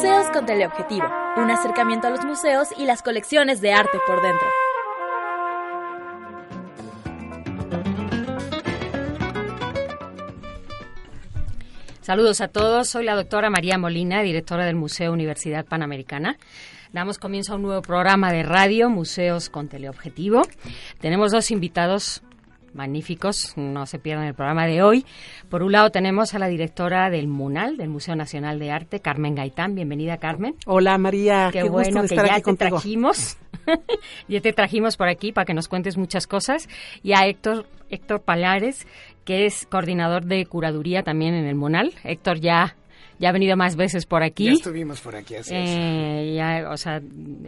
Museos con teleobjetivo. Un acercamiento a los museos y las colecciones de arte por dentro. Saludos a todos, soy la doctora María Molina, directora del Museo Universidad Panamericana. Damos comienzo a un nuevo programa de radio, Museos con Teleobjetivo. Tenemos dos invitados magníficos, no se pierdan el programa de hoy. Por un lado tenemos a la directora del MUNAL, del Museo Nacional de Arte, Carmen Gaitán. Bienvenida, Carmen. Hola, María. Qué, bueno que ya te trajimos. ya te trajimos por aquí para que nos cuentes muchas cosas. Y a Héctor, Héctor Palares, que es coordinador de curaduría también en el MUNAL. Héctor ya ya ha venido más veces por aquí. Ya estuvimos por aquí, así eh, Ya, o sea,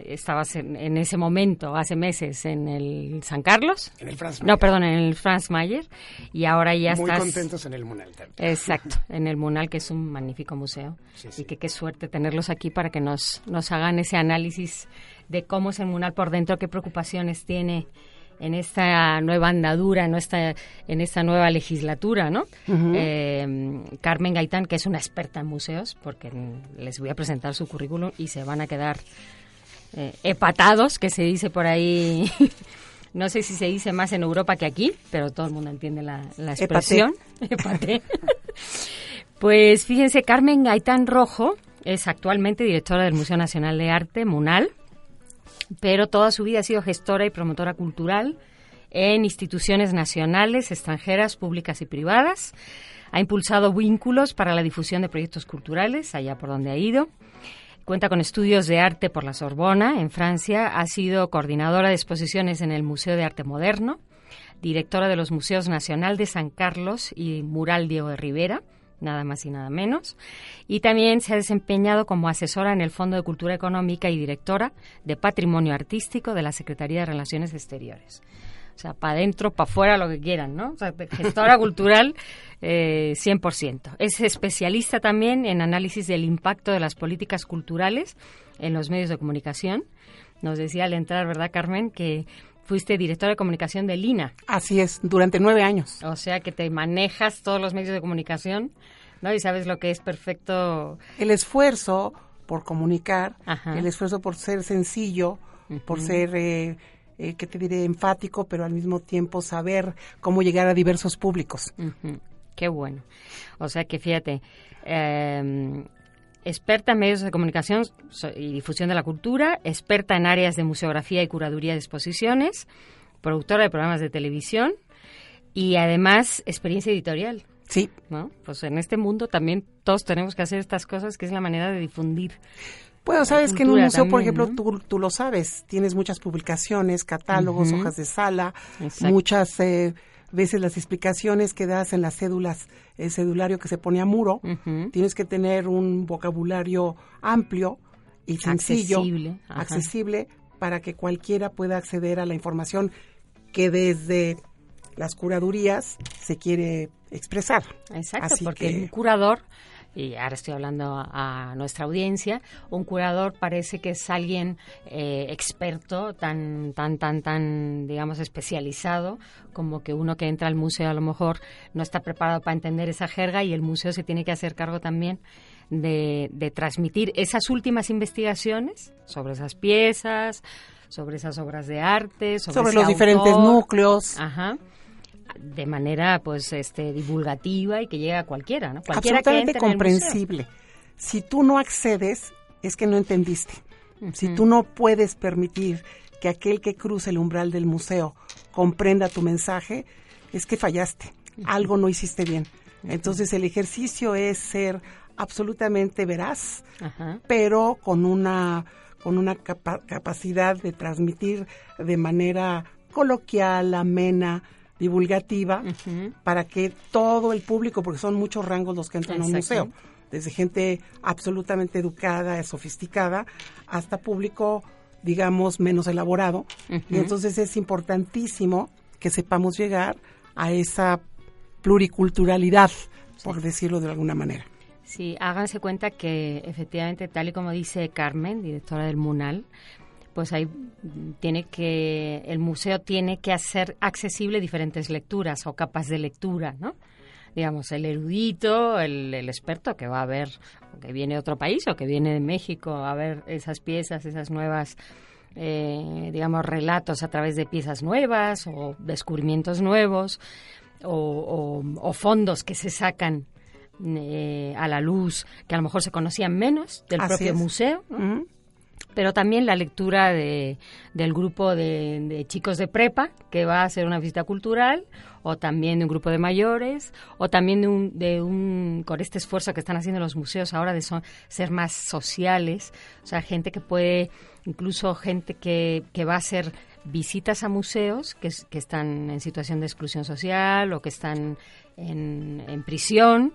estabas en, ese momento, hace meses, en el San Carlos. En el Franz Mayer. No, perdón, en el Franz Mayer. Y ahora ya Muy estás... Muy contentos en el Munal también. Exacto, en el Munal, que es un magnífico museo. Sí, sí. Y que qué suerte tenerlos aquí para que nos, nos hagan ese análisis de cómo es el Munal por dentro, qué preocupaciones tiene en esta nueva andadura, en esta, en esta nueva legislatura, ¿no? eh, Carmen Gaitán, que es una experta en museos, porque les voy a presentar su currículum y se van a quedar eh, epatados, que se dice por ahí. no sé si se dice más en Europa que aquí, pero todo el mundo entiende la, la expresión. Epaté. pues fíjense, Carmen Gaitán Rojo es actualmente directora del Museo Nacional de Arte, MUNAL pero toda su vida ha sido gestora y promotora cultural en instituciones nacionales, extranjeras, públicas y privadas. Ha impulsado vínculos para la difusión de proyectos culturales, allá por donde ha ido. Cuenta con estudios de arte por la Sorbona, en Francia. Ha sido coordinadora de exposiciones en el Museo de Arte Moderno, directora de los Museos Nacional de San Carlos y Mural Diego de Rivera nada más y nada menos. Y también se ha desempeñado como asesora en el Fondo de Cultura Económica y directora de Patrimonio Artístico de la Secretaría de Relaciones Exteriores. O sea, para adentro, para afuera, lo que quieran, ¿no? O sea, gestora cultural eh, 100%. Es especialista también en análisis del impacto de las políticas culturales en los medios de comunicación. Nos decía al entrar, ¿verdad, Carmen? Que fuiste directora de comunicación de Lina. Así es, durante nueve años. O sea que te manejas todos los medios de comunicación, ¿no? Y sabes lo que es perfecto. El esfuerzo por comunicar, el esfuerzo por ser sencillo, por ser, eh, eh, ¿qué te diré?, enfático, pero al mismo tiempo saber cómo llegar a diversos públicos. Qué bueno. O sea que fíjate, eh, experta en medios de comunicación y difusión de la cultura, experta en áreas de museografía y curaduría de exposiciones, productora de programas de televisión y además experiencia editorial. Sí. ¿No? Pues en este mundo también todos tenemos que hacer estas cosas, que es la manera de difundir. Bueno, sabes que en un museo, por ejemplo, tú, tú, lo sabes, tienes muchas publicaciones, catálogos, hojas de sala, muchas eh, veces las explicaciones que das en las cédulas, el cedulario que se pone a muro, tienes que tener un vocabulario amplio y sencillo, accesible, accesible, para que cualquiera pueda acceder a la información que desde las curadurías se quiere expresar. Exacto, porque un curador y ahora estoy hablando a, nuestra audiencia, un curador parece que es alguien eh, experto, tan, tan, tan, tan, digamos, especializado, como que uno que entra al museo a lo mejor no está preparado para entender esa jerga y el museo se tiene que hacer cargo también de, de transmitir esas últimas investigaciones sobre esas piezas, sobre esas obras de arte, sobre, los diferentes núcleos. Ajá de manera pues este divulgativa y que llegue a cualquiera, ¿no? Cualquiera Absolutamente comprensible. Si tú no accedes, es que no entendiste. Si tú no puedes permitir que aquel que cruce el umbral del museo comprenda tu mensaje, es que fallaste. Algo no hiciste bien. Entonces el ejercicio es ser absolutamente veraz, pero con una con una capacidad de transmitir de manera coloquial, amena, divulgativa para que todo el público, porque son muchos rangos los que entran a un museo, desde gente absolutamente educada, sofisticada, hasta público, digamos, menos elaborado. Y entonces es importantísimo que sepamos llegar a esa pluriculturalidad, por decirlo de alguna manera. Sí, háganse cuenta que efectivamente, tal y como dice Carmen, directora del MUNAL, pues ahí tiene que el museo tiene que hacer accesible diferentes lecturas o capas de lectura, ¿no? Digamos, el erudito, el, experto que va a ver, que viene de otro país o que viene de México a ver esas piezas, esas nuevas, eh, digamos, relatos a través de piezas nuevas o descubrimientos nuevos o, fondos que se sacan eh, a la luz que a lo mejor se conocían menos del propio museo. ¿no? Pero también la lectura de, del grupo de, chicos de prepa que va a hacer una visita cultural o también de un grupo de mayores o también de un, de un con este esfuerzo que están haciendo los museos ahora de ser más sociales, o sea, gente que puede, incluso gente que, que va a hacer visitas a museos que, que están en situación de exclusión social o que están en, en prisión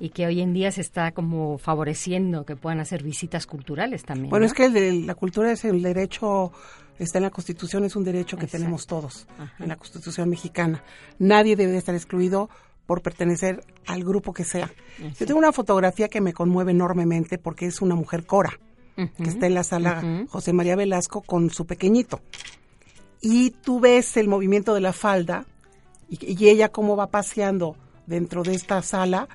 y que hoy en día se está como favoreciendo que puedan hacer visitas culturales también. Bueno, es que la cultura es el derecho, está en la Constitución, es un derecho que tenemos todos en la Constitución mexicana. Nadie debe estar excluido por pertenecer al grupo que sea. Yo tengo una fotografía que me conmueve enormemente porque es una mujer cora, que está en la sala José María Velasco con su pequeñito. Y tú ves el movimiento de la falda y, y ella cómo va paseando dentro de esta sala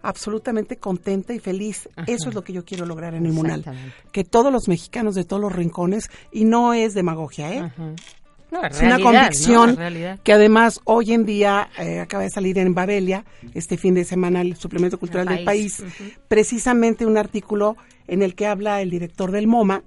absolutamente contenta y feliz. Eso es lo que yo quiero lograr en el Munal. Que todos los mexicanos de todos los rincones, y no es demagogia, ¿eh? es una convicción que además hoy en día eh, acaba de salir en Babelia, este fin de semana, el suplemento cultural del país, precisamente un artículo en el que habla el director del MoMA,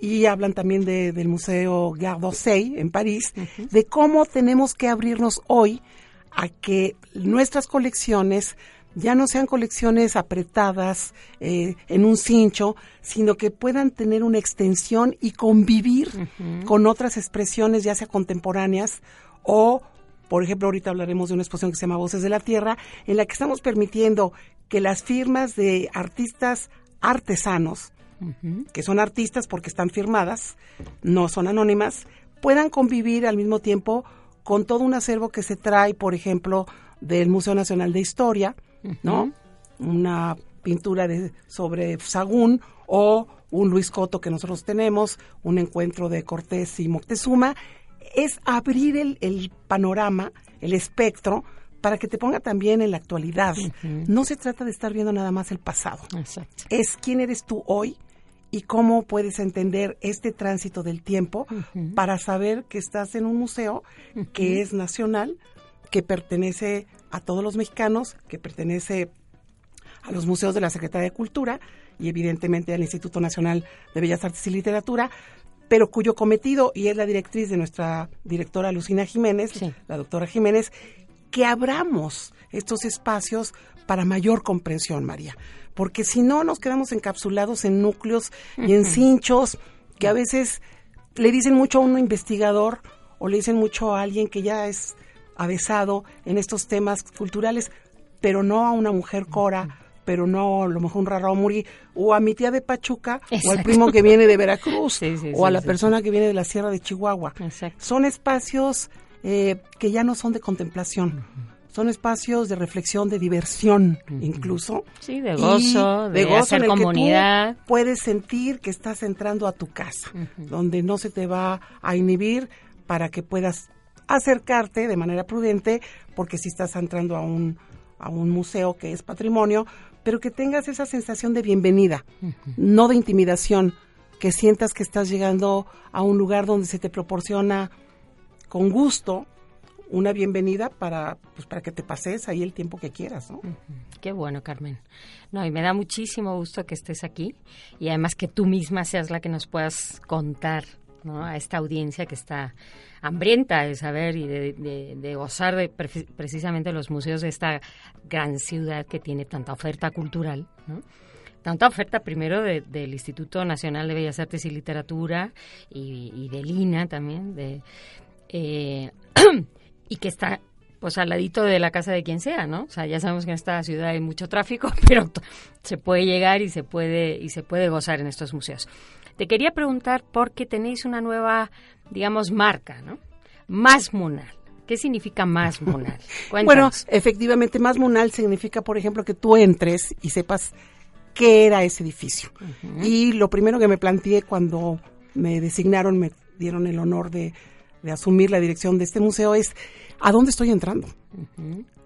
y hablan también del Museo Gare d'Orsay en París, de cómo tenemos que abrirnos hoy a que nuestras colecciones ya no sean colecciones apretadas eh, en un cincho, sino que puedan tener una extensión y convivir con otras expresiones, ya sea contemporáneas o, por ejemplo, ahorita hablaremos de una exposición que se llama Voces de la Tierra, en la que estamos permitiendo que las firmas de artistas artesanos, que son artistas porque están firmadas, no son anónimas, puedan convivir al mismo tiempo con todo un acervo que se trae, por ejemplo, del Museo Nacional de Historia, ¿no? Una pintura de, sobre Sagún o un Luis Coto que nosotros tenemos, un encuentro de Cortés y Moctezuma, es abrir el, panorama, el espectro, para que te ponga también en la actualidad. No se trata de estar viendo nada más el pasado. Es quién eres tú hoy y cómo puedes entender este tránsito del tiempo para saber que estás en un museo que es nacional, que pertenece a todos los mexicanos, que pertenece a los museos de la Secretaría de Cultura y evidentemente al Instituto Nacional de Bellas Artes y Literatura, pero cuyo cometido, y es la directriz de nuestra directora Lucina Jiménez, la doctora Jiménez, que abramos estos espacios para mayor comprensión, María. Porque si no, nos quedamos encapsulados en núcleos y en cinchos que a veces le dicen mucho a un investigador o le dicen mucho a alguien que ya es avesado en estos temas culturales, pero no a una mujer cora, pero no a lo mejor un raro muri, o a mi tía de Pachuca, o al primo que viene de Veracruz, o a la persona que viene de la Sierra de Chihuahua. Son espacios eh, que ya no son de contemplación. Son espacios de reflexión, de diversión, incluso. Sí, de gozo, de, gozo en el comunidad. Que puedes sentir que estás entrando a tu casa, donde no se te va a inhibir para que puedas acercarte de manera prudente, porque si estás entrando a un, a un museo que es patrimonio, pero que tengas esa sensación de bienvenida, no de intimidación, que sientas que estás llegando a un lugar donde se te proporciona con gusto una bienvenida para pues para que te pases ahí el tiempo que quieras, ¿no? Qué bueno, Carmen. No, y me da muchísimo gusto que estés aquí y además que tú misma seas la que nos puedas contar a esta audiencia que está hambrienta de saber y de, gozar de precisamente los museos de esta gran ciudad que tiene tanta oferta cultural. Tanta oferta primero del Instituto Nacional de Bellas Artes y Literatura y, de Lina también, de, eh, y que está pues al ladito de la casa de quien sea, ¿no? O sea, ya sabemos que en esta ciudad hay mucho tráfico, pero se puede llegar y se puede y se puede gozar en estos museos. Te quería preguntar por qué tenéis una nueva, digamos, marca, ¿no? Más Munal. ¿Qué significa más Munal? bueno, efectivamente, más Munal significa, por ejemplo, que tú entres y sepas qué era ese edificio. Y lo primero que me planteé cuando me designaron, me dieron el honor de, asumir la dirección de este museo es ¿a dónde estoy entrando?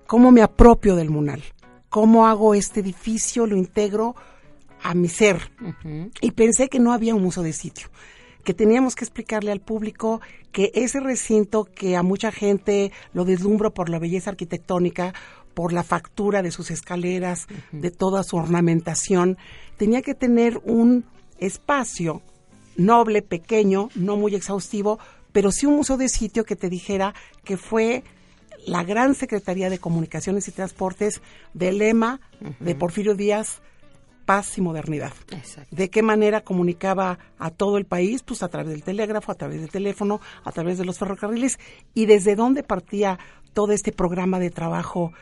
¿Cómo me apropio del Munal? ¿Cómo hago este edificio, lo integro a mi ser? Y pensé que no había un museo de sitio, que teníamos que explicarle al público que ese recinto que a mucha gente lo deslumbro por la belleza arquitectónica, por la factura de sus escaleras, de toda su ornamentación, tenía que tener un espacio noble, pequeño, no muy exhaustivo, pero sí un museo de sitio que te dijera que fue la gran Secretaría de Comunicaciones y Transportes del lema de Porfirio Díaz, paz y modernidad. De qué manera comunicaba a todo el país, pues a través del telégrafo, a través del teléfono, a través de los ferrocarriles, y desde dónde partía todo este programa de trabajo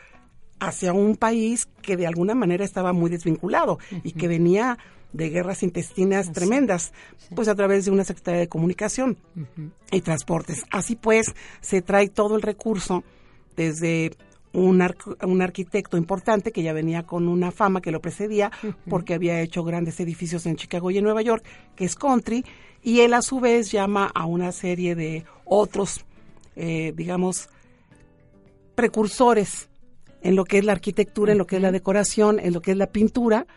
hacia un país que de alguna manera estaba muy desvinculado y que venía de guerras intestinas tremendas, pues a través de una Secretaría de Comunicación y Transportes. Así pues, se trae todo el recurso desde un, un, arquitecto importante que ya venía con una fama que lo precedía porque había hecho grandes edificios en Chicago y en Nueva York, que es Country, y él a su vez llama a una serie de otros, eh, digamos, precursores en lo que es la arquitectura, en lo que es la decoración, en lo que es la pintura,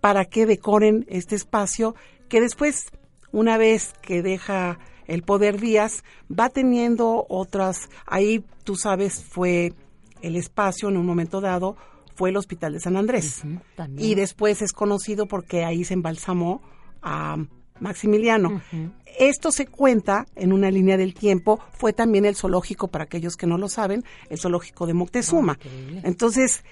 para que decoren este espacio que después, una vez que deja el poder Díaz, va teniendo otras, ahí tú sabes, fue el espacio en un momento dado, fue el Hospital de San Andrés. y después es conocido porque ahí se embalsamó a Maximiliano. Esto se cuenta en una línea del tiempo, fue también el zoológico, para aquellos que no lo saben, el zoológico de Moctezuma. Ah, Entonces,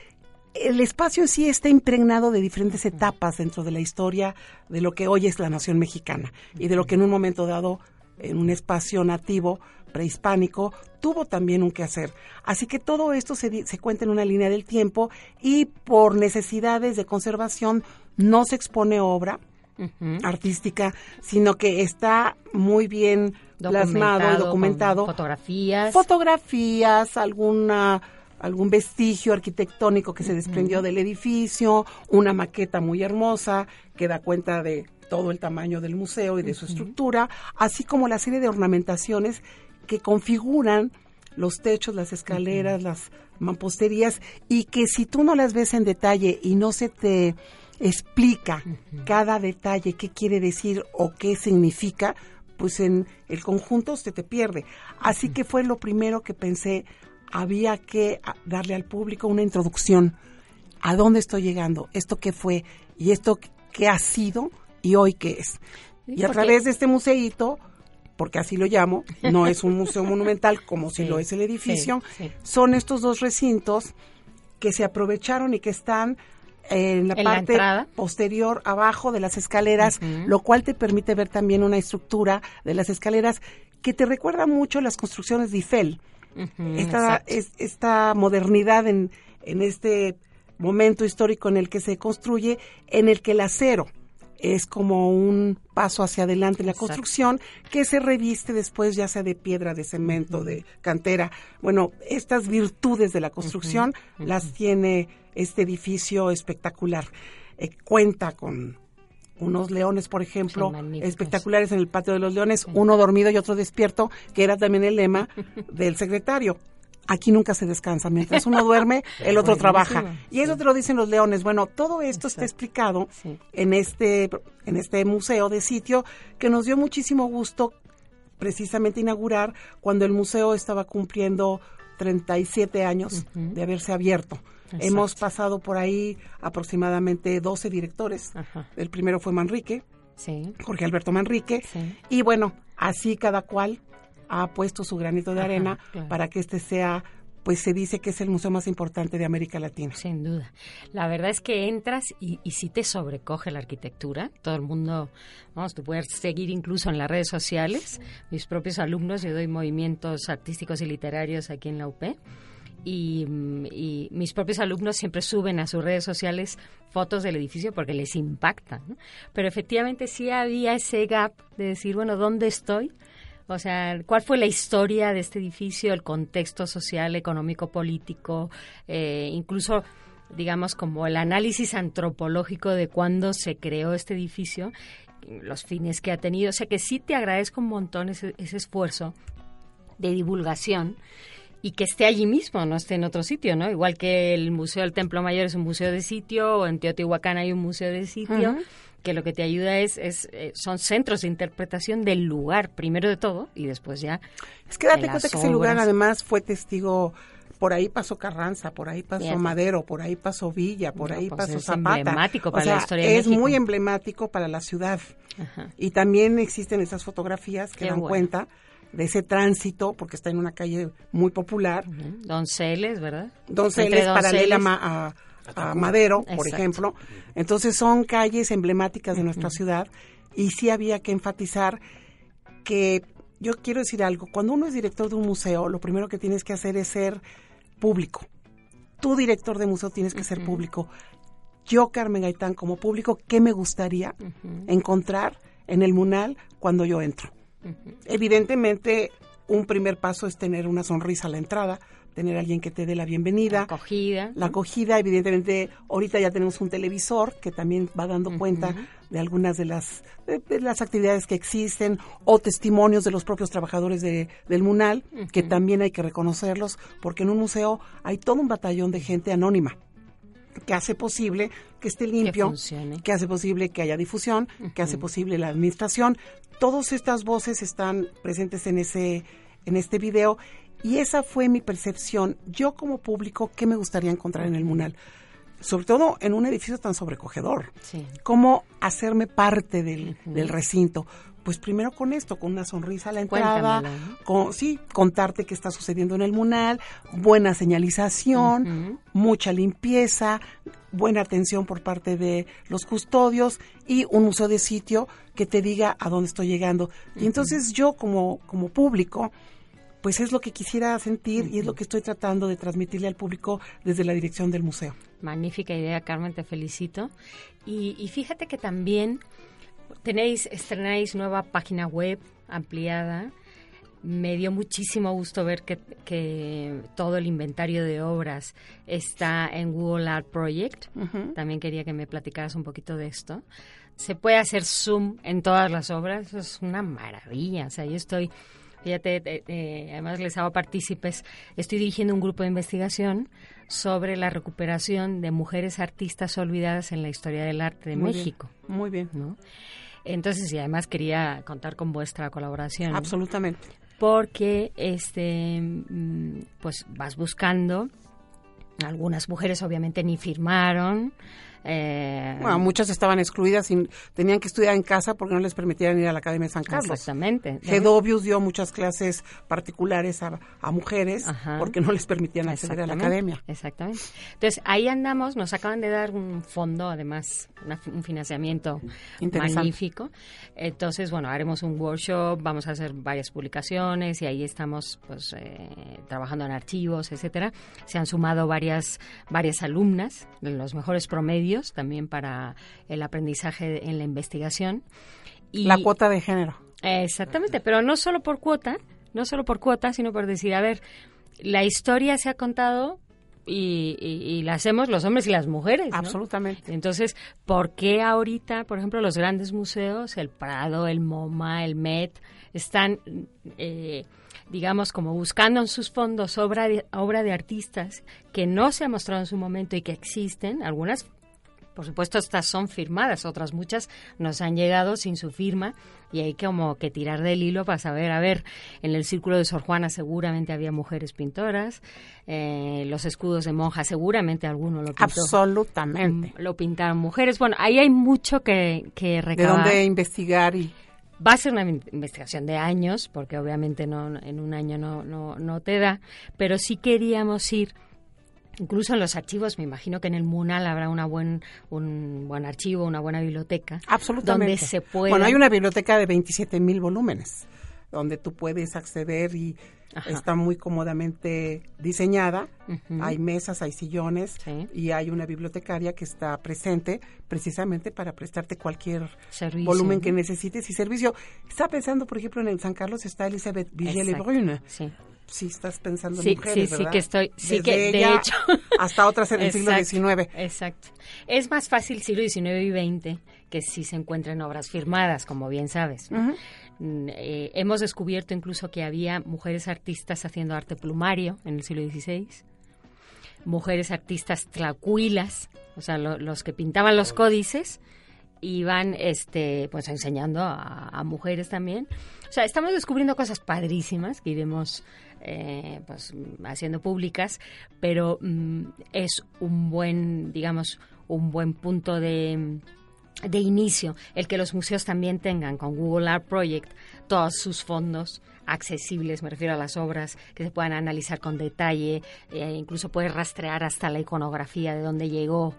el espacio sí está impregnado de diferentes etapas dentro de la historia de lo que hoy es la nación mexicana y de lo que en un momento dado, en un espacio nativo, prehispánico, tuvo también un quehacer. Así que todo esto se, se cuenta en una línea del tiempo y por necesidades de conservación no se expone obra artística, sino que está muy bien plasmado y documentado. Fotografías. Fotografías, alguna algún vestigio arquitectónico que se desprendió del edificio, una maqueta muy hermosa que da cuenta de todo el tamaño del museo y de su estructura, así como la serie de ornamentaciones que configuran los techos, las escaleras, las mamposterías y que si tú no las ves en detalle y no se te explica cada detalle qué quiere decir o qué significa, pues en el conjunto usted te pierde. Así que fue lo primero que pensé, había que darle al público una introducción. ¿A dónde estoy llegando? ¿Esto qué fue? ¿Y esto qué ha sido? ¿Y hoy qué es? Y a través de este museíto, porque así lo llamo, no es un museo monumental como si lo es el edificio, son estos dos recintos que se aprovecharon y que están en la parte posterior abajo de las escaleras, lo cual te permite ver también una estructura de las escaleras que te recuerda mucho las construcciones de Eiffel. Esta, esta modernidad en, en este momento histórico en el que se construye, en el que el acero es como un paso hacia adelante. En la construcción que se reviste después ya sea de piedra, de cemento, de cantera. Bueno, estas virtudes de la construcción las tiene este edificio espectacular. Eh, cuenta con unos leones, por ejemplo, espectaculares en el patio de los leones, uno dormido y otro despierto, que era también el lema del secretario. Aquí nunca se descansa, mientras uno duerme, el otro trabaja. Y eso te lo dicen los leones. Bueno, todo esto está explicado en este en este museo de sitio que nos dio muchísimo gusto precisamente inaugurar cuando el museo estaba cumpliendo 37 años de haberse abierto. Hemos pasado por ahí aproximadamente 12 directores. El primero fue Manrique, Jorge Alberto Manrique. Y bueno, así cada cual ha puesto su granito de arena para que este sea pues se dice que es el museo más importante de América Latina. Sin duda. La verdad es que entras y, y sí te sobrecoge la arquitectura. Todo el mundo, vamos, tú puedes seguir incluso en las redes sociales. Mis propios alumnos, yo doy movimientos artísticos y literarios aquí en la UP y, mis propios alumnos siempre suben a sus redes sociales fotos del edificio porque les impacta. Pero efectivamente sí había ese gap de decir, bueno, ¿dónde estoy? O sea, ¿cuál fue la historia de este edificio, el contexto social, económico, político, eh, incluso digamos, como el análisis antropológico de cuándo se creó este edificio, los fines que ha tenido. O sea que sí te agradezco un montón ese, esfuerzo de divulgación y que esté allí mismo, no esté en otro sitio, ¿no? Igual que el Museo del Templo Mayor es un museo de sitio, o en Teotihuacán hay un museo de sitio, que lo que te ayuda es, es eh, son centros de interpretación del lugar, primero de todo, y después ya. Es que date cuenta que ese lugar además fue testigo por ahí pasó Carranza, por ahí pasó Madero, por ahí pasó Villa, por ahí pues pasó es Zapata. Emblemático para la historia es muy emblemático para la ciudad. Y también existen esas fotografías que dan cuenta de ese tránsito, porque está en una calle muy popular. Donceles, ¿verdad? Donceles, paralela a, a, Madero, por ejemplo. Entonces son calles emblemáticas de nuestra ciudad y sí había que enfatizar que yo quiero decir algo, cuando uno es director de un museo, lo primero que tienes que hacer es ser público. Tú, director de museo, tienes que ser público. Yo, Carmen Gaitán, como público, ¿qué me gustaría encontrar en el Munal cuando yo entro? Evidentemente, un primer paso es tener una sonrisa a la entrada, tener a alguien que te dé la bienvenida. La acogida. La acogida, evidentemente, ahorita ya tenemos un televisor que también va dando cuenta de algunas de las, de, las actividades que existen o testimonios de los propios trabajadores de, del MUNAL, que también hay que reconocerlos, porque en un museo hay todo un batallón de gente anónima que hace posible que esté limpio, que, hace posible que haya difusión, que hace posible la administración. Todas estas voces están presentes en ese en este video y esa fue mi percepción. Yo como público, ¿qué me gustaría encontrar en el Munal? Sobre todo en un edificio tan sobrecogedor. ¿Cómo hacerme parte del, recinto? Pues primero con esto, con una sonrisa a la entrada, con, sí, contarte qué está sucediendo en el Munal, buena señalización, mucha limpieza, buena atención por parte de los custodios y un uso de sitio que te diga a dónde estoy llegando. Y entonces yo como, como público, pues es lo que quisiera sentir y es lo que estoy tratando de transmitirle al público desde la dirección del museo. Magnífica idea, Carmen, te felicito. Y, fíjate que también tenéis, estrenáis nueva página web ampliada. Me dio muchísimo gusto ver que, todo el inventario de obras está en Google Art Project. También quería que me platicaras un poquito de esto. Se puede hacer zoom en todas las obras, eso es una maravilla. O sea, yo estoy Fíjate, eh, además les hago partícipes. Estoy dirigiendo un grupo de investigación sobre la recuperación de mujeres artistas olvidadas en la historia del arte de México. muy bien. ¿no? Entonces, y además quería contar con vuestra colaboración. Absolutamente. Porque este mm, pues vas buscando algunas mujeres obviamente ni firmaron, eh, bueno, muchas estaban excluidas y tenían que estudiar en casa porque no les permitían ir a la Academia de San Carlos. Exactamente. Gedovius dio muchas clases particulares a, mujeres porque no les permitían acceder a la academia. Exactamente. Entonces, ahí andamos, nos acaban de dar un fondo, además, un financiamiento magnífico. Entonces, bueno, haremos un workshop, vamos a hacer varias publicaciones y ahí estamos pues eh, trabajando en archivos, etcétera. Se han sumado varias, varias alumnas de los mejores promedios también para el aprendizaje en la investigación. Y, la cuota de género. Exactamente, pero no solo por cuota, no solo por cuota, sino por decir, a ver, la historia se ha contado y, la hacemos los hombres y las mujeres. Absolutamente. Entonces, ¿por qué ahorita, por ejemplo, los grandes museos, el Prado, el MoMA, el MET, están, eh, digamos, como buscando en sus fondos obra obra de artistas que no se ha mostrado en su momento y que existen, algunas por supuesto, estas son firmadas, otras muchas nos han llegado sin su firma y hay como que tirar del hilo para saber, a ver, en el círculo de Sor Juana seguramente había mujeres pintoras, eh, los escudos de monja seguramente alguno lo pintó. Absolutamente. Mm, lo pintaron mujeres. Bueno, ahí hay mucho que, que recabar. De dónde investigar y... Va a ser una investigación de años, porque obviamente no en un año no, no, no te da, pero sí queríamos ir Incluso en los archivos, me imagino que en el MUNAL habrá una buen, un buen archivo, una buena biblioteca. Absolutamente. Donde se puede. Bueno, hay una biblioteca de 27 mil volúmenes. donde tú puedes acceder y está muy cómodamente diseñada. Hay mesas, hay sillones y hay una bibliotecaria que está presente precisamente para prestarte cualquier volumen que necesites y servicio. Está pensando, por ejemplo, en el San Carlos está Elizabeth Vigelle Brune. Sí. Sí, estás pensando en mujeres, sí, sí, que estoy, sí que de hecho hasta otras en el siglo XIX. Exacto. Es más fácil siglo XIX y XX que si se encuentran obras firmadas, como bien sabes. Mm, eh, hemos descubierto incluso que había mujeres artistas haciendo arte plumario en el siglo XVI, mujeres artistas tlacuilas, o sea, los que pintaban los códices, iban este, pues enseñando a, mujeres también. O sea, estamos descubriendo cosas padrísimas que iremos eh, pues, haciendo públicas, pero mm, es un buen, digamos, un buen punto de de inicio, el que los museos también tengan con Google Art Project todos sus fondos accesibles, me refiero a las obras que se puedan analizar con detalle, eh, incluso puedes rastrear hasta la iconografía de dónde llegó,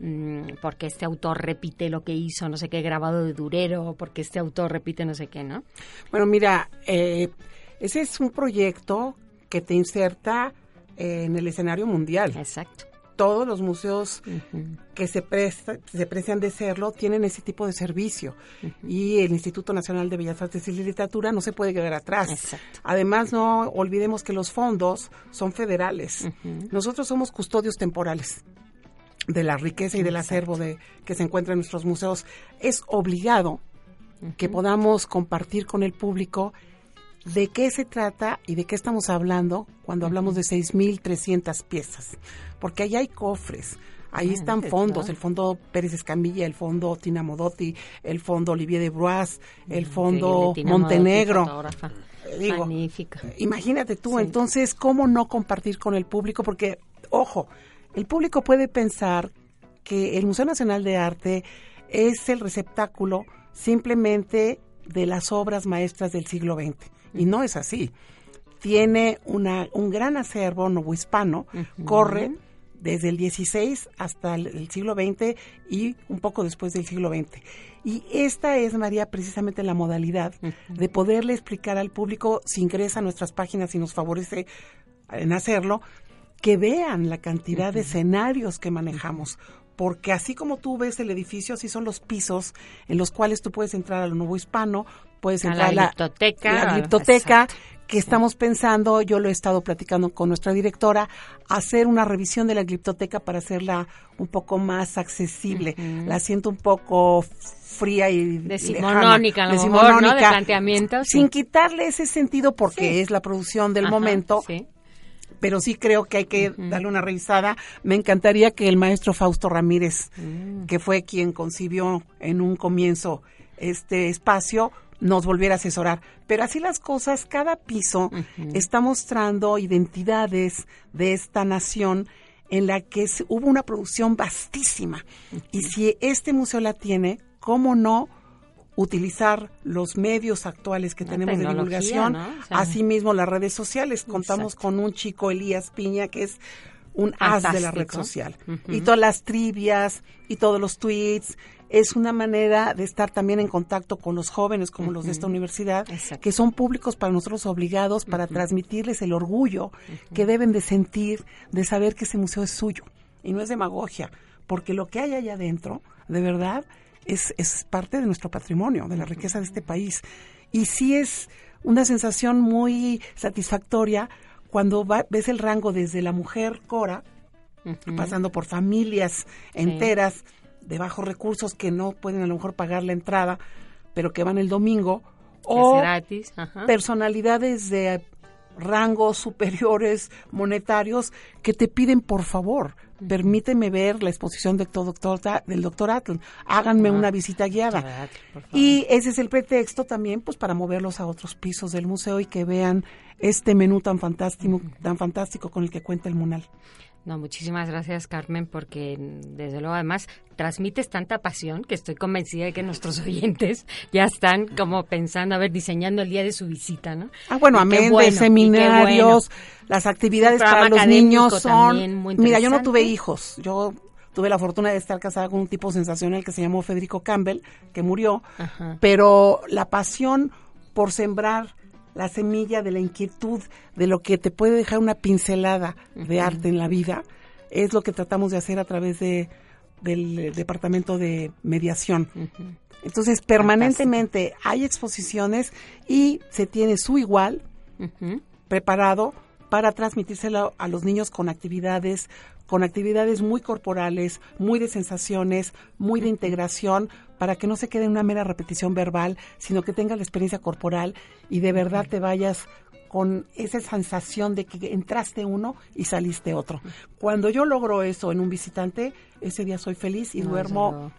mm, porque este autor repite lo que hizo, no sé qué, grabado de Durero, porque este autor repite no sé qué, ¿no? Bueno, mira, eh, ese es un proyecto que te inserta en el escenario mundial. Exacto todos los museos que se, presta, se precian de serlo tienen ese tipo de servicio y el Instituto Nacional de Bellas Artes y Literatura no se puede quedar atrás. Además, no olvidemos que los fondos son federales. Nosotros somos custodios temporales de la riqueza y del acervo de, que se encuentra en nuestros museos. Es obligado que podamos compartir con el público de qué se trata y de qué estamos hablando cuando hablamos de 6.300 piezas. Porque ahí hay cofres, ahí están fondos, el fondo Pérez Escamilla, el fondo Tina Modotti, el fondo Olivier de Broas, el fondo Montenegro. Digo, Magnífica. Imagínate tú, entonces, ¿cómo no compartir con el público? Porque, ojo, el público puede pensar que el Museo Nacional de Arte es el receptáculo simplemente de las obras maestras del siglo XX. Y no es así. Tiene una, un gran acervo novohispano, corre desde el 16 hasta el, siglo XX y un poco después del siglo XX. Y esta es, María, precisamente la modalidad de poderle explicar al público, si ingresa a nuestras páginas y nos favorece en hacerlo, que vean la cantidad de escenarios que manejamos, porque así como tú ves el edificio, así son los pisos en los cuales tú puedes entrar a lo nuevo hispano, puedes entrar a la, biblioteca, la que estamos pensando, yo lo he estado platicando con nuestra directora, hacer una revisión de la biblioteca para hacerla un poco más accesible. La siento un poco fría y decimonónica, lejana, ¿no? De planteamiento. Sin quitarle ese sentido porque es la producción del momento. Sí pero sí creo que hay que darle una revisada. Me encantaría que el maestro Fausto Ramírez, mm. que fue quien concibió en un comienzo este espacio, nos volviera a asesorar. Pero así las cosas, cada piso está mostrando identidades de esta nación en la que hubo una producción vastísima. Y si este museo la tiene, ¿cómo no utilizar los medios actuales que tenemos de divulgación, asimismo las redes sociales. Contamos con un chico, Elías Piña, que es un as de la red social. Y todas las trivias y todos los tweets. Es una manera de estar también en contacto con los jóvenes como los de esta universidad, que son públicos para nosotros obligados para transmitirles el orgullo que deben de sentir de saber que ese museo es suyo. Y no es demagogia, porque lo que hay allá adentro, de verdad, es, es parte de nuestro patrimonio, de la riqueza de este país. Y sí es una sensación muy satisfactoria cuando ves el rango desde la mujer Cora, pasando por familias enteras de bajos recursos que no pueden a lo mejor pagar la entrada, pero que van el domingo, o personalidades de rangos superiores monetarios que te piden por favor permíteme ver la exposición del doctor, del doctor háganme una visita guiada. Y ese es el pretexto también pues para moverlos a otros pisos del museo y que vean este menú tan fantástico, tan fantástico con el que cuenta el Munal. No, muchísimas gracias Carmen, porque desde luego además transmites tanta pasión que estoy convencida de que nuestros oyentes ya están como pensando, a ver, diseñando el día de su visita, ¿no? Ah, bueno, amén de seminarios, las actividades para los niños son... Mira, yo no tuve hijos, yo tuve la fortuna de estar casada con un tipo sensacional que se llamó Federico Campbell, que murió, pero la pasión por sembrar la semilla de la inquietud, de lo que te puede dejar una pincelada de arte en la vida, es lo que tratamos de hacer a través de del departamento de mediación. Entonces, permanentemente hay exposiciones y se tiene su igual preparado para transmitírselo a los niños con actividades, con actividades muy corporales, muy de sensaciones, muy de integración, para que no se quede en una mera repetición verbal, sino que tenga la experiencia corporal y de verdad te vayas con esa sensación de que entraste uno y saliste otro. Cuando yo logro eso en un visitante, ese día soy feliz y duermo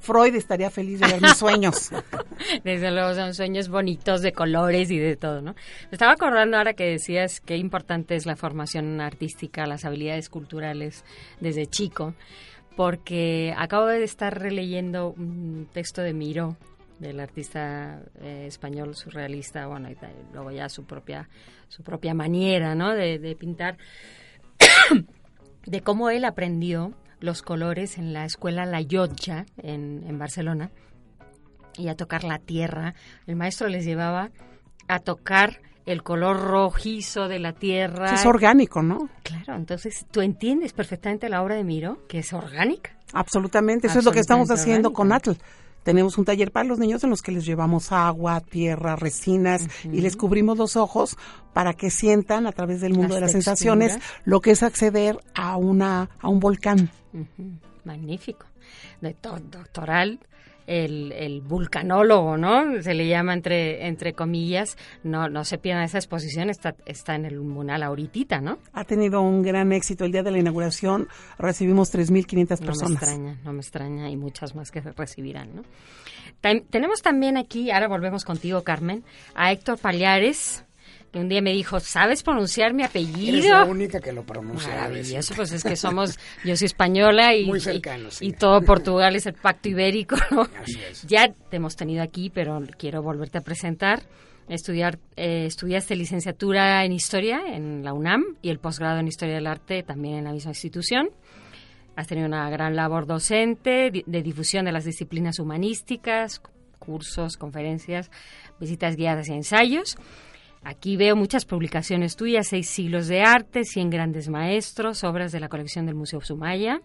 Freud estaría feliz de ver mis sueños. Desde luego son sueños bonitos de colores y de todo, ¿no? Me estaba acordando ahora que decías qué importante es la formación artística, las habilidades culturales desde chico, porque acabo de estar releyendo un texto de Miro, del artista eh, español surrealista, bueno, luego ya su propia su propia manera, ¿no? De, de pintar, de cómo él aprendió los colores en la escuela La Llotja en, en Barcelona y a tocar la tierra. El maestro les llevaba a tocar el color rojizo de la tierra. es orgánico, ¿no? Claro, entonces tú entiendes perfectamente la obra de Miro, que es orgánica. Absolutamente, eso es lo que estamos haciendo con Atl. Tenemos un taller para los niños en los que les llevamos agua, tierra, resinas y les cubrimos los ojos para que sientan a través del mundo de las sensaciones lo que es acceder a una a un volcán. Magnífico. doctoral el, el, vulcanólogo, ¿no? Se le llama entre, entre comillas. No, no se pierdan esa exposición, está, está en el Munal ahorita, ¿no? Ha tenido un gran éxito. El día de la inauguración recibimos 3.500 personas. No me extraña, no me extraña, y muchas más que recibirán, ¿no? tenemos también aquí, ahora volvemos contigo, Carmen, a Héctor Pallares, un día me dijo, ¿sabes pronunciar mi apellido? Eres la única que lo pronuncia. Maravilloso, pues es que somos, yo soy española y, Muy cercano, y, todo Portugal es el pacto ibérico. Así es. Ya te hemos tenido aquí, pero quiero volverte a presentar. Estudiar, eh, estudiaste licenciatura en Historia en la UNAM y el posgrado en Historia del Arte también en la misma institución. Has tenido una gran labor docente de difusión de las disciplinas humanísticas, cursos, conferencias, visitas guiadas y ensayos. Aquí veo muchas publicaciones tuyas, Seis siglos de arte, Cien grandes maestros, obras de la colección del Museo Sumaya,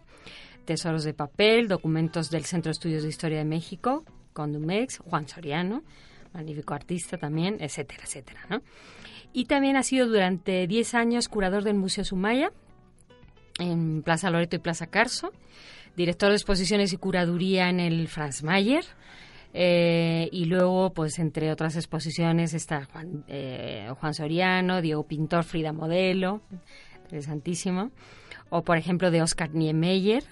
tesoros de papel, documentos del Centro de Estudios de Historia de México, Condumex, Juan Soriano, magnífico artista también, etcétera, etcétera, ¿no? Y también ha sido durante 10 años curador del Museo Sumaya en Plaza Loreto y Plaza Carso, director de exposiciones y curaduría en el Franz Mayer, eh, y luego, pues entre otras exposiciones está Juan, eh, Juan Soriano, Diego Pintor, Frida Modelo, interesantísimo. O por ejemplo de Oscar Niemeyer,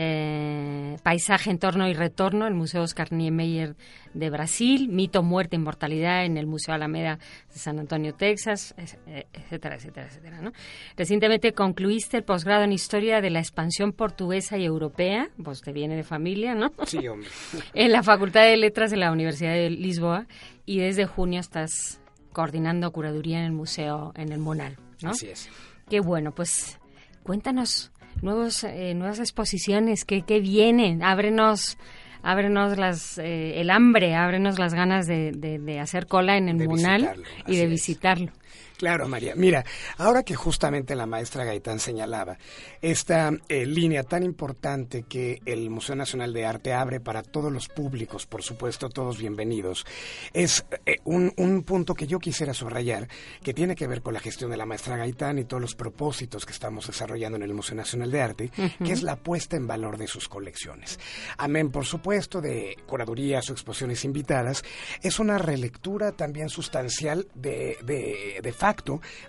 eh, Paisaje, Entorno y Retorno, el Museo Oscar Niemeyer de Brasil, Mito, Muerte, Inmortalidad en el Museo Alameda de San Antonio, Texas, eh, etcétera, etcétera, etcétera. ¿no? Recientemente concluiste el posgrado en Historia de la Expansión Portuguesa y Europea, pues te viene de familia, ¿no? Sí, hombre. en la Facultad de Letras de la Universidad de Lisboa y desde junio estás coordinando curaduría en el museo, en el Monal, ¿no? Así es. Qué bueno, pues cuéntanos nuevos, eh, nuevas exposiciones que, que vienen. Ábrenos, ábrenos las, eh, el hambre, ábrenos las ganas de, de, hacer cola en el Munal y de visitarlo. Claro, María. Mira, ahora que justamente la maestra Gaitán señalaba esta eh, línea tan importante que el Museo Nacional de Arte abre para todos los públicos, por supuesto, todos bienvenidos, es eh, un, un, punto que yo quisiera subrayar, que tiene que ver con la gestión de la maestra Gaitán y todos los propósitos que estamos desarrollando en el Museo Nacional de Arte, que es la puesta en valor de sus colecciones. Amén, por supuesto, de curadurías o exposiciones invitadas, es una relectura también sustancial de, de, de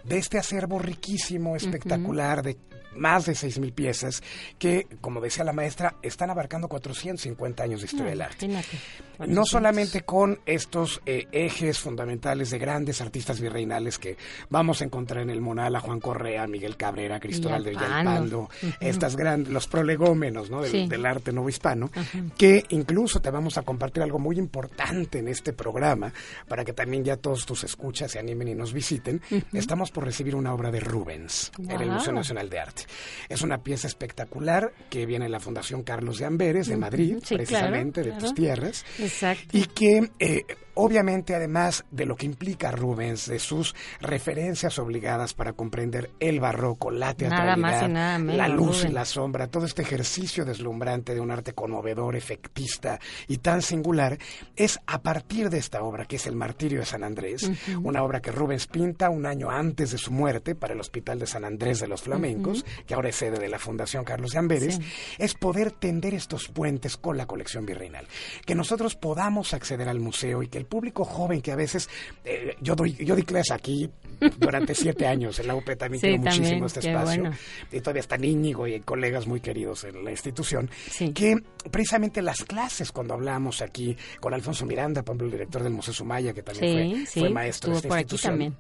de este acervo riquísimo, espectacular, de más de 6.000 piezas que, como decía la maestra, están abarcando 450 años de historia del arte. No solamente con estos eh, ejes fundamentales de grandes artistas virreinales que vamos a encontrar en el Monal, a Juan Correa, Miguel Cabrera, Cristóbal de Villalpando, estas grandes, los prolegómenos del, arte nuevo hispano, que incluso te vamos a compartir algo muy importante en este programa, para que también ya todos tus escuchas se animen y nos visiten. Estamos por recibir una obra de Rubens en el Museo Nacional de Arte. Es una pieza espectacular que viene de la Fundación Carlos de Amberes de Madrid, precisamente de tus tierras. Exacto. Y que eh, obviamente además de lo que implica Rubens, de sus referencias obligadas para comprender el barroco, la teatralidad, la luz y la sombra, todo este ejercicio deslumbrante de un arte conmovedor, efectista y tan singular, es a partir de esta obra, que es El Martirio de San Andrés, una obra que Rubens pinta un año antes de su muerte para el Hospital de San Andrés de los Flamencos, que ahora es sede de la Fundación Carlos de Amberes, es poder tender estos puentes con la colección virreinal. Que nosotros podamos acceder al museo y que el público joven que a veces, eh, yo, doy, yo di clases aquí durante siete años en la UP, también quiero muchísimo este espacio, y todavía está Íñigo y colegas muy queridos en la institución, que precisamente las clases cuando hablamos aquí con Alfonso Miranda, por ejemplo, el director del Museo Sumaya, que también fue, maestro de esta institución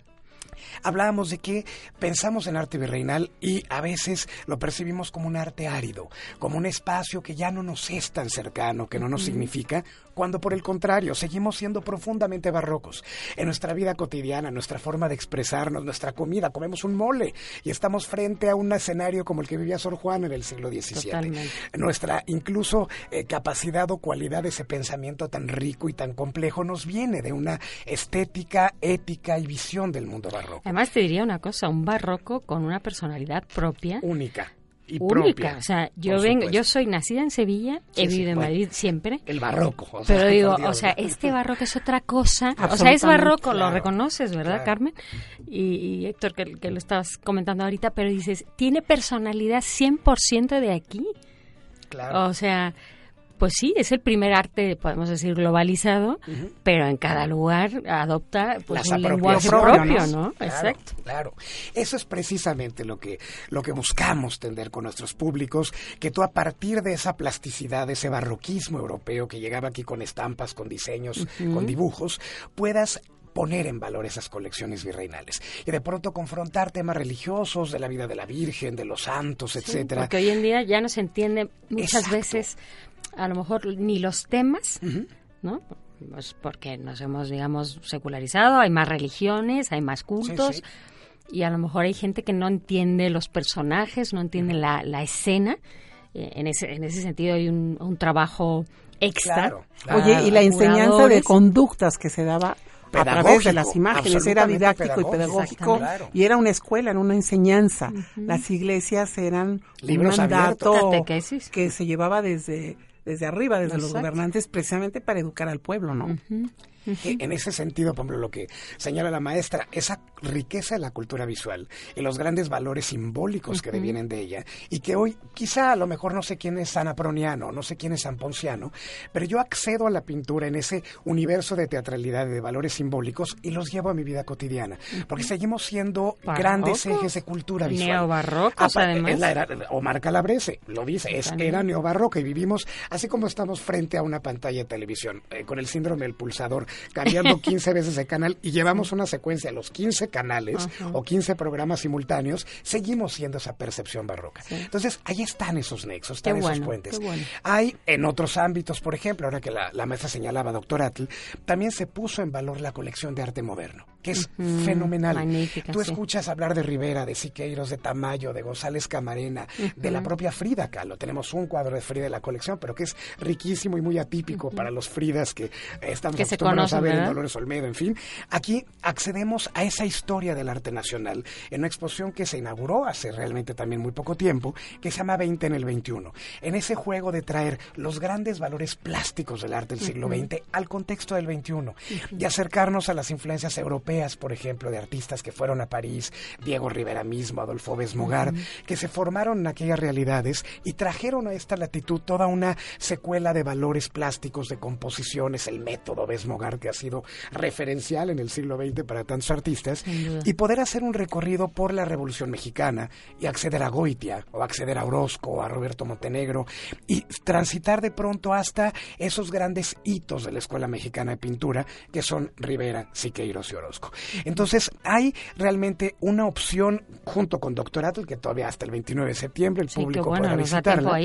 hablábamos de que pensamos en arte virreinal y a veces lo percibimos como un arte árido, como un espacio que ya no nos es tan cercano, que no nos significa, cuando por el contrario seguimos siendo profundamente barrocos. En nuestra vida cotidiana, nuestra forma de expresarnos, nuestra comida, comemos un mole y estamos frente a un escenario como el que vivía Sor Juan en el siglo XVII. Nuestra incluso eh, capacidad o cualidad de ese pensamiento tan rico y tan complejo nos viene de una estética, ética y visión del mundo barroco. Además te diría una cosa, un barroco con una personalidad propia. Única. Y única, o sea, yo vengo, yo soy nacida en Sevilla, he vivido en Madrid siempre. El barroco, o sea, pero digo, o sea, este barroco es otra cosa, o sea, es barroco, lo reconoces, ¿verdad, Carmen? Y, Héctor, que, que, lo estabas comentando ahorita, pero dices, tiene personalidad 100% de aquí. Claro. O sea, pues sí, es el primer arte, podemos decir, globalizado, pero en cada lugar adopta pues, un lenguaje propio, ¿no? Exacto. Claro. Eso es precisamente lo que, lo que buscamos tender con nuestros públicos, que tú a partir de esa plasticidad, de ese barroquismo europeo que llegaba aquí con estampas, con diseños, con dibujos, puedas poner en valor esas colecciones virreinales y de pronto confrontar temas religiosos de la vida de la Virgen, de los santos, etcétera. Porque hoy en día ya no se entiende muchas veces a lo mejor ni los temas, ¿no? Pues porque nos hemos, digamos, secularizado, hay más religiones, hay más cultos, y a lo mejor hay gente que no entiende los personajes, no entiende la, la escena. Eh, en, ese, en ese sentido hay un, trabajo extra. Oye, y la enseñanza de conductas que se daba a través de las imágenes, era didáctico y pedagógico. y era una escuela, era una enseñanza. Las iglesias eran un mandato que se llevaba desde desde arriba, desde los gobernantes, precisamente para educar al pueblo, ¿no? En ese sentido, por ejemplo, lo que señala la maestra, esa riqueza de la cultura visual y los grandes valores simbólicos que devienen de ella, y que hoy quizá a lo mejor no sé quién es San Aproniano, no sé quién es San Ponciano, pero yo accedo a la pintura en ese universo de teatralidad y de valores simbólicos y los llevo a mi vida cotidiana, porque seguimos siendo grandes ejes de cultura visual. Neobarrocos, además. La era, Omar Calabrese lo dice, es era neobarroca y vivimos así como estamos frente a una pantalla de televisión, eh, con el síndrome del pulsador, cambiando 15 veces de canal y llevamos una secuencia a los 15 canales o 15 programas simultáneos, seguimos siendo esa percepción barroca. Entonces, ahí están esos nexos, están esos puentes. Hay en otros ámbitos, por ejemplo, ahora que la, la maestra señalaba, doctor Atl, también se puso en valor la colección de arte moderno, que es fenomenal. Tú escuchas hablar de Rivera, de Siqueiros, de Tamayo, de González Camarena, de la propia Frida Kahlo. Tenemos un cuadro de Frida en la colección, pero que es riquísimo y muy atípico para los Fridas que estamos que acostumbrados a ver en Dolores Olmedo, en fin. Aquí accedemos a esa historia del arte nacional en una exposición que se inauguró hace realmente también muy poco tiempo, que se llama 20 en el 21. En ese juego de traer los grandes valores plásticos del arte del siglo XX al contexto del 21 y acercarnos a las influencias europeas, por ejemplo, de artistas que fueron a París, Diego Rivera mismo, Adolfo Besmogar, que se formaron en aquellas realidades y trajeron a esta latitud toda una secuela de valores plásticos, de composiciones, el método Besmogar que ha sido referencial en el siglo XX para tantos artistas, y poder hacer un recorrido por la Revolución Mexicana y acceder a Goitia, o acceder a Orozco, o a Roberto Montenegro, y transitar de pronto hasta esos grandes hitos de la Escuela Mexicana de Pintura, que son Rivera, Siqueiros y Orozco. Entonces, hay realmente una opción, junto con Doctorato, que todavía hasta el 29 de septiembre el público podrá visitarla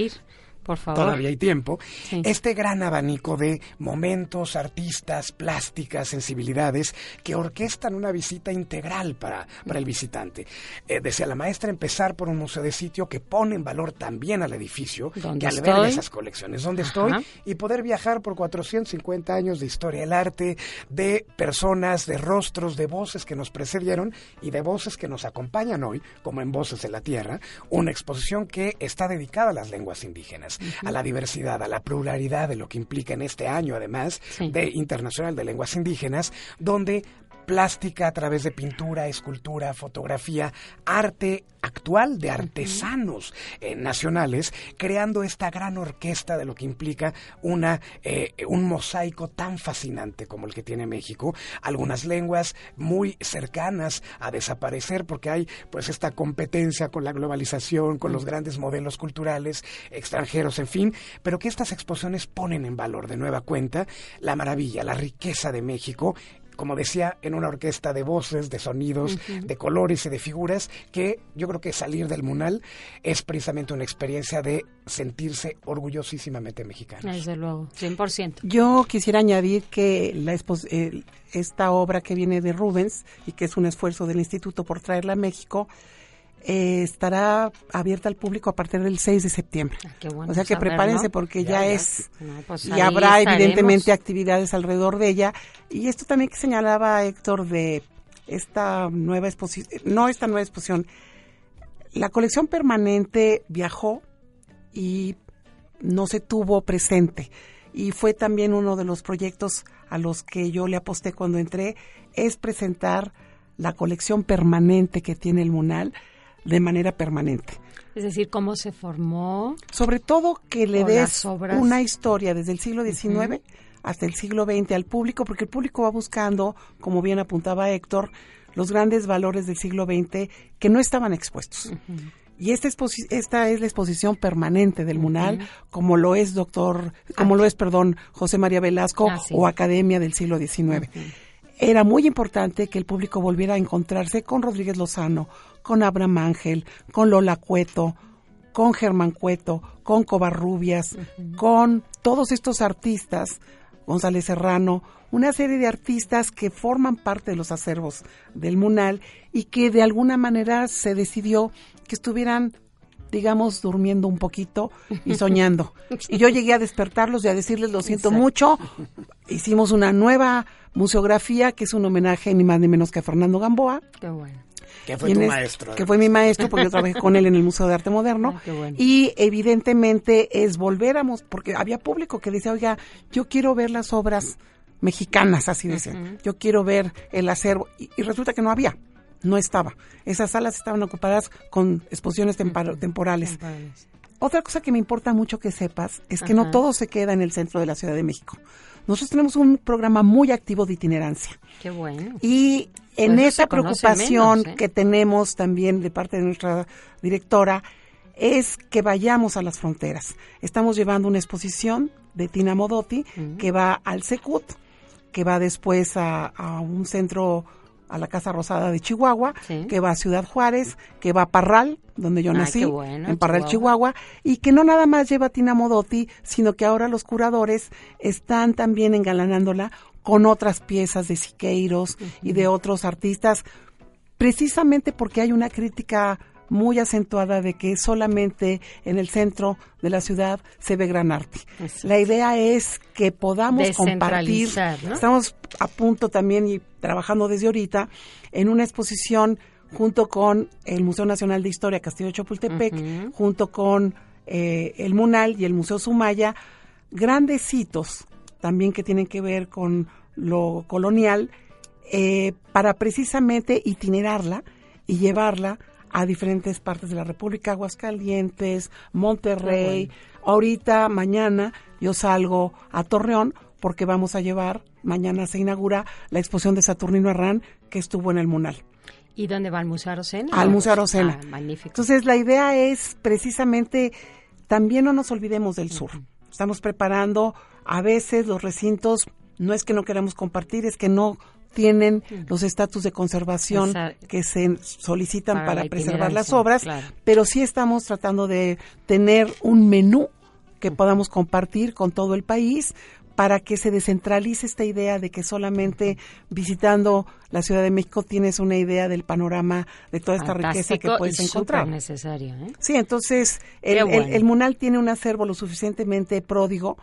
por favor. todavía hay tiempo, este gran abanico de momentos, artistas, plásticas, sensibilidades que orquestan una visita integral para, para el visitante. Eh, decía la maestra, empezar por un museo de sitio que pone en valor también al edificio, que alberga esas colecciones, donde estoy, y poder viajar por 450 años de historia del arte, de personas, de rostros, de voces que nos precedieron y de voces que nos acompañan hoy, como en Voces de la Tierra, una exposición que está dedicada a las lenguas indígenas, a la diversidad, a la pluralidad de lo que implica en este año, además, de Internacional de Lenguas Indígenas, donde plástica a través de pintura, escultura, fotografía, arte actual de artesanos eh, nacionales, creando esta gran orquesta de lo que implica una, eh, un mosaico tan fascinante como el que tiene México. Algunas lenguas muy cercanas a desaparecer porque hay pues esta competencia con la globalización, con los grandes modelos culturales extranjeros, en fin, pero que estas exposiciones ponen en valor de nueva cuenta la maravilla, la riqueza de México como decía, en una orquesta de voces, de sonidos, de colores y de figuras, que yo creo que salir del Munal es precisamente una experiencia de sentirse orgullosísimamente mexicano. Desde luego, 100%. Yo quisiera añadir que la esta obra que viene de Rubens y que es un esfuerzo del Instituto por traerla a México, eh, estará abierta al público a partir del 6 de septiembre. Ah, o sea que prepárense porque ya, es pues y habrá evidentemente actividades alrededor de ella. Y esto también que señalaba Héctor de esta nueva exposición, no esta nueva exposición, la colección permanente viajó y no se tuvo presente. Y fue también uno de los proyectos a los que yo le aposté cuando entré es presentar la colección permanente que tiene el Munal de manera permanente. Es decir, cómo se formó. Sobre todo que le des una historia desde el siglo XIX hasta el siglo XX al público, porque el público va buscando, como bien apuntaba Héctor, los grandes valores del siglo XX que no estaban expuestos. Y esta, esta es la exposición permanente del Munal, como lo es doctor, como lo es, perdón, José María Velasco ah, o Academia del siglo XIX. Era muy importante que el público volviera a encontrarse con Rodríguez Lozano, con Abraham Ángel, con Lola Cueto, con Germán Cueto, con Covarrubias, con todos estos artistas, González Serrano, una serie de artistas que forman parte de los acervos del Munal y que de alguna manera se decidió que estuvieran digamos, durmiendo un poquito y soñando. Y yo llegué a despertarlos y a decirles, lo siento mucho. Hicimos una nueva museografía que es un homenaje ni más ni menos que a Fernando Gamboa. Qué bueno. Que fue tu maestro. Que fue mi maestro, porque yo trabajé con él en el Museo de Arte Moderno. Ah, y evidentemente es volver a... Porque había público que decía, oiga, yo quiero ver las obras mexicanas, así decían. Yo quiero ver el acervo. Y, resulta que no había, no estaba. Esas salas estaban ocupadas con exposiciones temporales. Otra cosa que me importa mucho que sepas es que no todo se queda en el centro de la Ciudad de México. Nosotros tenemos un programa muy activo de itinerancia. Qué bueno. Y en esa preocupación ¿eh? que tenemos también de parte de nuestra directora es que vayamos a las fronteras. Estamos llevando una exposición de Tina Modotti que va al Secut, que va después a, un centro a la Casa Rosada de Chihuahua, que va a Ciudad Juárez, que va a Parral, donde yo nací, en Parral, Chihuahua. y que no nada más lleva a Tina Modotti, sino que ahora los curadores están también engalanándola con otras piezas de Siqueiros y de otros artistas, precisamente porque hay una crítica muy acentuada de que solamente en el centro de la ciudad se ve gran arte. La idea es que podamos compartir. Estamos a punto también y trabajando desde ahorita en una exposición junto con el Museo Nacional de Historia Castillo de Chapultepec, junto con eh, el Munal y el Museo Sumaya, grandes hitos también que tienen que ver con lo colonial, eh, para precisamente itinerarla y llevarla a diferentes partes de la República, Aguascalientes, Monterrey. Ahorita, mañana, yo salgo a Torreón porque vamos a llevar, mañana se inaugura la exposición de Saturnino Herrán que estuvo en el Munal. ¿Y dónde va el Museo Arocena? Al Museo Arocena. Ah, magnífico. Entonces, la idea es precisamente, también no nos olvidemos del sur. Estamos preparando a veces los recintos, no es que no queramos compartir, es que no tienen los estatus de conservación que se solicitan para, preservar las obras, pero sí estamos tratando de tener un menú que podamos compartir con todo el país para que se descentralice esta idea de que solamente visitando la Ciudad de México tienes una idea del panorama de toda esta riqueza que puedes encontrar. necesario, ¿eh? Sí, entonces el, el, Munal tiene un acervo lo suficientemente pródigo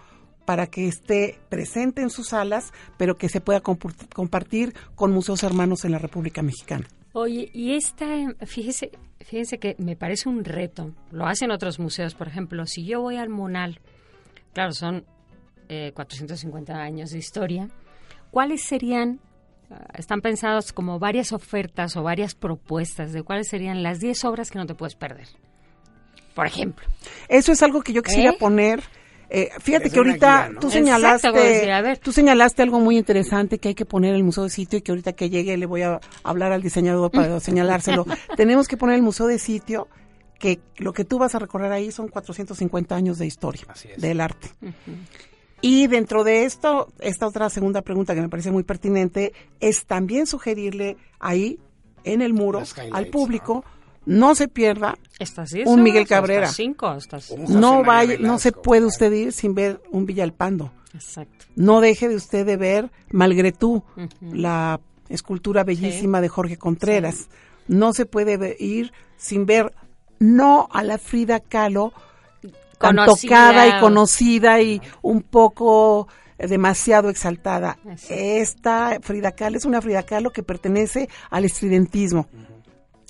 para que esté presente en sus salas, pero que se pueda compartir con museos hermanos en la República Mexicana. Oye, y esta, fíjese, fíjese que me parece un reto. Lo hacen otros museos, por ejemplo, si yo voy al Munal, claro, son 450 eh, años de historia, ¿cuáles serían, ah, están pensados como varias ofertas o varias propuestas de cuáles serían las 10 obras que no te puedes perder? Por ejemplo. Eso es algo que yo quisiera ¿Eh? poner eh, fíjate que ahorita tú señalaste, tú señalaste algo muy interesante que hay que poner el museo de sitio y que ahorita que llegue le voy a hablar al diseñador para señalárselo. Tenemos que poner el museo de sitio que lo que tú vas a recorrer ahí son 450 años de historia del arte. Y dentro de esto, esta otra segunda pregunta que me parece muy pertinente es también sugerirle ahí en el muro al público no se pierda un Miguel Cabrera. cinco, no vaya, no se puede usted ir sin ver un Villalpando. Exacto. No deje de usted de ver Malgretú, la escultura bellísima de Jorge Contreras. No se puede ir sin ver no a la Frida Kahlo tan tocada y conocida y un poco demasiado exaltada. Esta Frida Kahlo es una Frida Kahlo que pertenece al estridentismo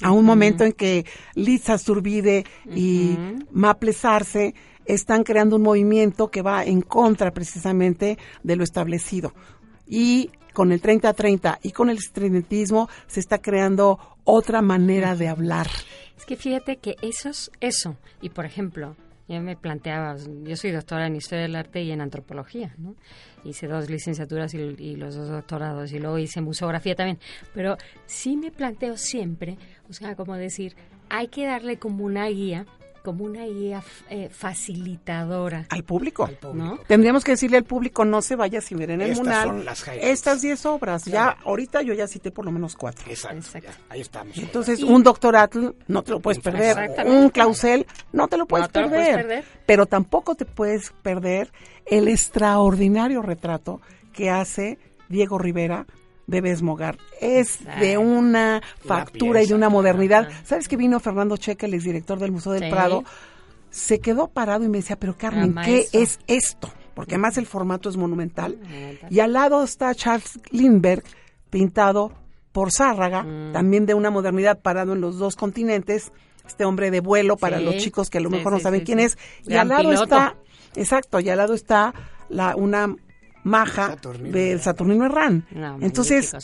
a un momento en que Liza Zurbide y Maple Sarce están creando un movimiento que va en contra precisamente de lo establecido. Y con el 30-30 y con el estridentismo se está creando otra manera de hablar. Es que fíjate que eso es eso. Y por ejemplo, yo me planteaba, yo soy doctora en Historia del Arte y en Antropología, ¿no? Hice dos licenciaturas y, los dos doctorados y luego hice museografía también. Pero sí me planteo siempre, o sea, como decir, hay que darle como una guía como una guía eh, facilitadora. Al público. ¿no? Tendríamos que decirle al público, no se vaya sin ver en el Estas Son las estas 10 obras. Ya, ahorita yo ya cité por lo menos cuatro. Exacto. ahí estamos. Entonces, un doctorato no te lo puedes perder. Un clausel no te lo puedes, perder, Pero tampoco te puedes perder el extraordinario retrato que hace Diego Rivera de Besmogar. Es de una factura y de una modernidad. ¿Sabes que vino Fernando Checa, el exdirector del Museo del Prado? Se quedó parado y me decía, pero Carmen, ¿qué es esto? Porque además el formato es monumental. Y al lado está Charles Lindbergh, pintado por Zárraga, mm. también de una modernidad parado en los dos continentes. Este hombre de vuelo para los chicos que a lo mejor no saben quién es. Y al lado está, exacto, y al lado está la, una maja del Saturnino Herrán. Entonces,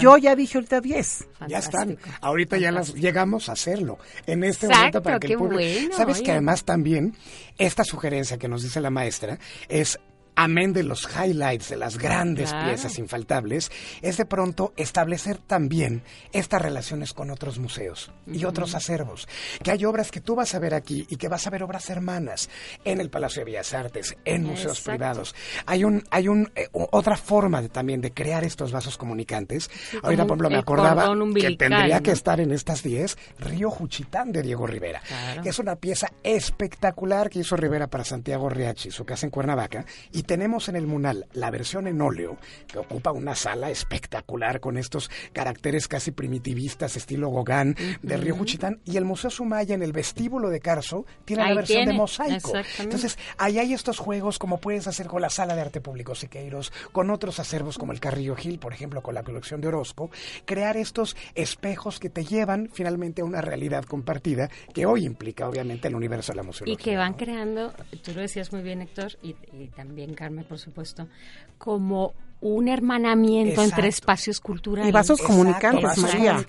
yo ya dije ahorita 10. Ya están. Ahorita ya las llegamos a hacerlo. En este momento para que el público... Sabes que además también esta sugerencia que nos dice la maestra es amén de los highlights, de las grandes piezas infaltables, es de pronto establecer también estas relaciones con otros museos y otros acervos. Que hay obras que tú vas a ver aquí y que vas a ver obras hermanas en el Palacio de Bellas Artes, en museos privados. Hay un, hay un, eh, otra forma de, también de crear estos vasos comunicantes. Ahorita, por ejemplo, me acordaba que tendría que estar en estas 10 Río Juchitán de Diego Rivera, que es una pieza espectacular que hizo Rivera para Santiago Riachi, su casa en Cuernavaca, y tenemos en el Munal la versión en óleo, que ocupa una sala espectacular con estos caracteres casi primitivistas, estilo Gauguin, de Río Juchitán. Y el Museo Sumaya, en el vestíbulo de Carso, tiene la versión de mosaico. Entonces, ahí hay estos juegos como puedes hacer con la Sala de Arte Público Siqueiros, con otros acervos como el Carrillo Gil, por ejemplo, con la colección de Orozco, crear estos espejos que te llevan finalmente a una realidad compartida que hoy implica, obviamente, el universo de la museología. Y que van creando, tú lo decías muy bien, Héctor, y, y también Carmen, por supuesto, como un hermanamiento entre espacios culturales. Y vasos comunicantes, María.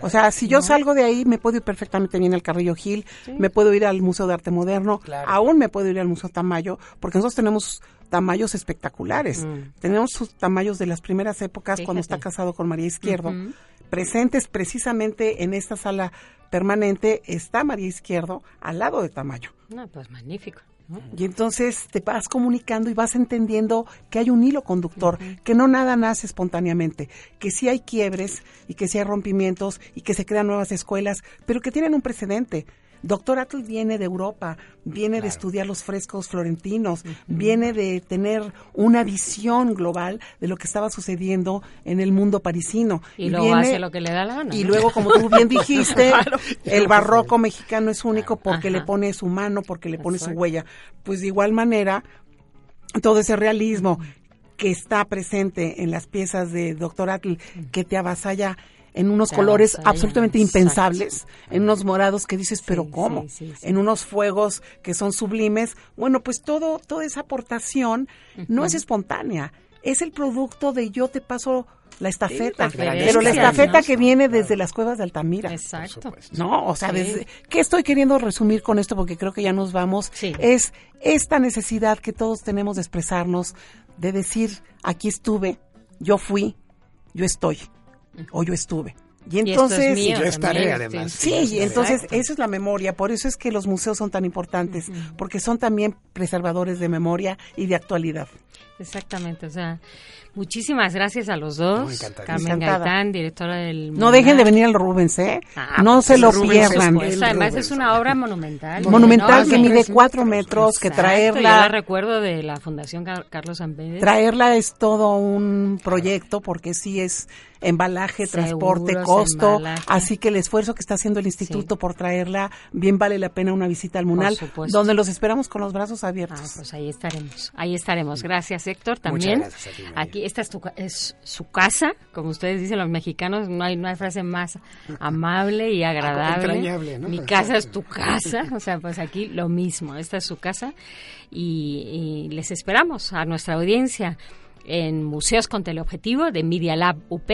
O sea, si yo salgo de ahí, me puedo ir perfectamente bien al Carrillo Gil, me puedo ir al Museo de Arte Moderno, aún me puedo ir al Museo Tamayo, porque nosotros tenemos tamaños espectaculares. Tenemos sus tamaños de las primeras épocas cuando está casado con María Izquierdo. Presentes precisamente en esta sala permanente está María Izquierdo al lado de Tamayo. No, pues magnífico. Y entonces te vas comunicando y vas entendiendo que hay un hilo conductor, que no nada nace espontáneamente, que sí hay quiebres y que sí hay rompimientos y que se crean nuevas escuelas, pero que tienen un precedente. Doctor Atle viene de Europa, viene de estudiar los frescos florentinos, viene de tener una visión global de lo que estaba sucediendo en el mundo parisino. Y, luego hace lo que le da la gana. Y luego, como tú bien dijiste, el barroco mexicano es único porque le pone su mano, porque le pone su huella. Pues de igual manera, todo ese realismo que está presente en las piezas de Doctor Atle, que te avasalla en unos colores absolutamente impensables, en unos morados que dices, pero ¿cómo? en unos fuegos que son sublimes. Bueno, pues todo, toda esa aportación no es espontánea, es el producto de yo te paso la estafeta, pero la estafeta que viene desde las cuevas de Altamira. Exacto. No, o sea, desde, ¿qué estoy queriendo resumir con esto? Porque creo que ya nos vamos. Es esta necesidad que todos tenemos de expresarnos, de decir, aquí estuve, yo fui, yo estoy o yo estuve. Y entonces, y yo estaré además. Sí, y entonces esa es la memoria, por eso es que los museos son tan importantes, porque son también preservadores de memoria y de actualidad. Exactamente, o sea, muchísimas gracias a los dos. Carmen Gaitán, directora del... No dejen de venir al Rubens, ¿eh? Ah, no se lo pierdan. Además es una obra monumental. Monumental que mide cuatro metros, que traerla... Yo la recuerdo de la Fundación Carlos Pérez. Traerla es todo un proyecto porque sí es embalaje, transporte, costo. Así que el esfuerzo que está haciendo el instituto por traerla, bien vale la pena una visita al Munal, donde los esperamos con los brazos abiertos. Ah, pues ahí estaremos, ahí estaremos. Gracias Héctor, también. Aquí esta es, tu, es su casa, como ustedes dicen los mexicanos, no hay, no hay frase más amable y agradable. Mi casa es tu casa, o sea, pues aquí lo mismo, esta es su casa y, les esperamos a nuestra audiencia en Museos con Teleobjetivo de Media Lab UP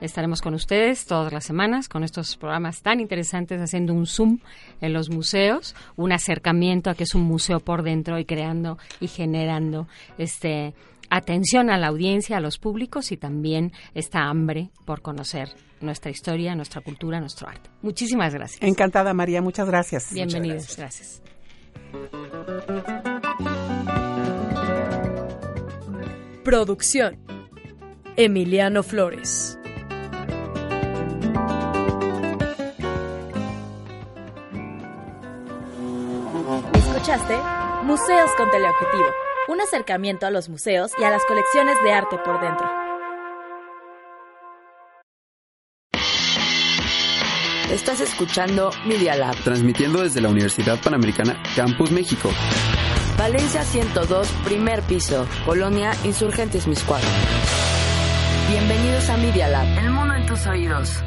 Estaremos con ustedes todas las semanas con estos programas tan interesantes, haciendo un zoom en los museos, un acercamiento a que es un museo por dentro y creando y generando este atención a la audiencia, a los públicos y también esta hambre por conocer nuestra historia, nuestra cultura, nuestro arte. Muchísimas gracias. Encantada, María. Muchas gracias. Bienvenidos. gracias. Producción. Emiliano Flores. Escuchaste Museos con Teleobjetivo, un acercamiento a los museos y a las colecciones de arte por dentro. Estás escuchando Media Lab. Transmitiendo desde la Universidad Panamericana Campus México. Valencia 102, primer piso, Colonia Insurgentes Miscuadro. Bienvenidos a Media Lab. El mundo en tus oídos.